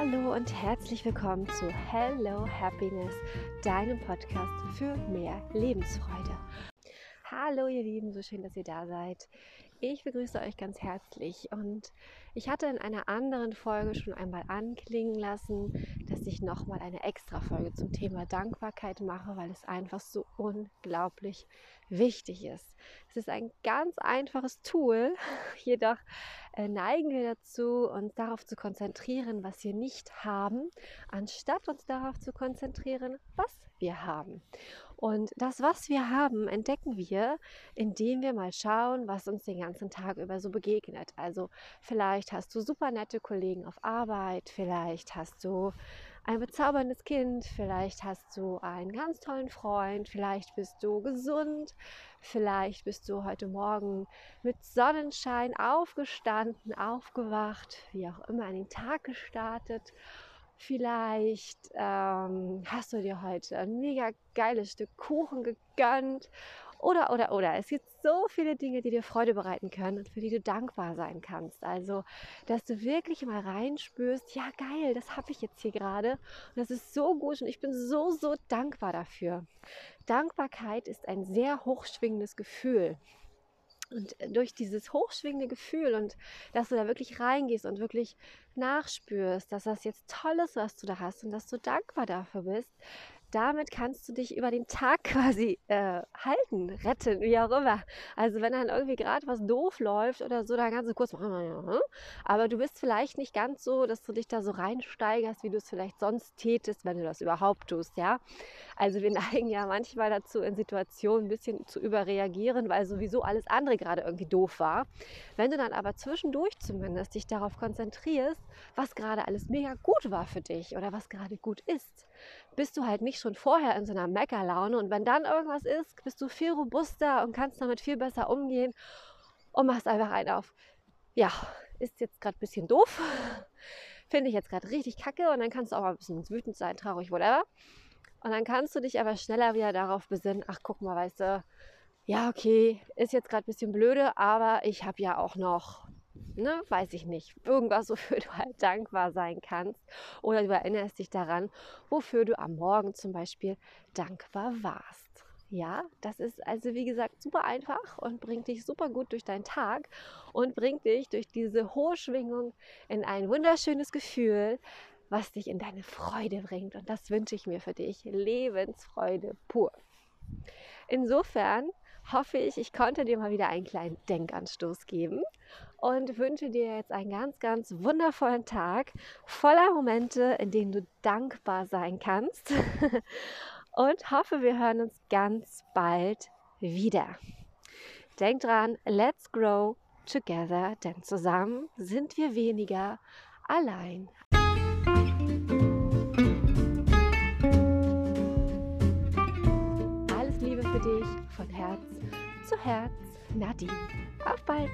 und herzlich willkommen zu Hello Happiness, deinem Podcast für mehr Lebensfreude. Hallo ihr Lieben, so schön, dass ihr da seid. Ich begrüße euch ganz herzlich und ich hatte in einer anderen Folge schon einmal anklingen lassen, dass ich nochmal eine extra Folge zum Thema Dankbarkeit mache, weil es einfach so unglaublich wichtig ist. Es ist ein ganz einfaches Tool, jedoch neigen wir dazu, uns darauf zu konzentrieren, was wir nicht haben, anstatt uns darauf zu konzentrieren, was wir haben. Und das, was wir haben, entdecken wir, indem wir mal schauen, was uns den ganzen Tag über so begegnet. Also vielleicht hast du super nette Kollegen auf Arbeit, vielleicht hast du ein bezauberndes Kind, vielleicht hast du einen ganz tollen Freund, vielleicht bist du gesund, vielleicht bist du heute Morgen mit Sonnenschein aufgestanden, aufgewacht, wie auch immer, an den Tag gestartet. Vielleicht ähm, hast du dir heute ein mega geiles Stück Kuchen gegönnt oder, oder, oder. Es gibt so viele Dinge, die dir Freude bereiten können und für die du dankbar sein kannst. Also, dass du wirklich mal reinspürst, ja geil, das habe ich jetzt hier gerade und das ist so gut und ich bin so, so dankbar dafür. Dankbarkeit ist ein sehr hochschwingendes Gefühl. Und durch dieses hochschwingende Gefühl und dass du da wirklich reingehst und wirklich nachspürst, dass das jetzt toll ist, was du da hast und dass du dankbar dafür bist, damit kannst du dich über den Tag quasi äh, halten, retten, wie auch immer. Also wenn dann irgendwie gerade was doof läuft oder so, dann kannst du kurz machen, aber du bist vielleicht nicht ganz so, dass du dich da so reinsteigerst, wie du es vielleicht sonst tätest, wenn du das überhaupt tust, ja. Also wir neigen ja manchmal dazu, in Situationen ein bisschen zu überreagieren, weil sowieso alles andere gerade irgendwie doof war. Wenn du dann aber zwischendurch zumindest dich darauf konzentrierst, was gerade alles mega gut war für dich oder was gerade gut ist, bist du halt nicht schon vorher in so einer Meckerlaune. Und wenn dann irgendwas ist, bist du viel robuster und kannst damit viel besser umgehen und machst einfach einen auf. Ja, ist jetzt gerade ein bisschen doof. Finde ich jetzt gerade richtig kacke. Und dann kannst du auch mal ein bisschen wütend sein, traurig, whatever. Und dann kannst du dich aber schneller wieder darauf besinnen, ach guck mal, weißt du, ja, okay, ist jetzt gerade ein bisschen blöde, aber ich habe ja auch noch ne, weiß ich nicht, irgendwas, wofür du halt dankbar sein kannst. Oder du erinnerst dich daran, wofür du am Morgen zum Beispiel dankbar warst. Ja, das ist also wie gesagt super einfach und bringt dich super gut durch deinen Tag und bringt dich durch diese hohe Schwingung in ein wunderschönes Gefühl, was dich in deine Freude bringt. Und das wünsche ich mir für dich. Lebensfreude pur. Insofern hoffe ich, ich konnte dir mal wieder einen kleinen Denkanstoß geben und wünsche dir jetzt einen ganz, ganz wundervollen Tag voller Momente, in denen du dankbar sein kannst und hoffe, wir hören uns ganz bald wieder. Denk dran, let's grow together, denn zusammen sind wir weniger allein. Zu Herz, Nadine. Auf bald!